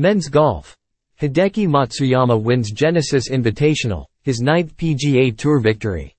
Men's Golf. Hideki Matsuyama wins Genesis Invitational, his ninth PGA Tour victory.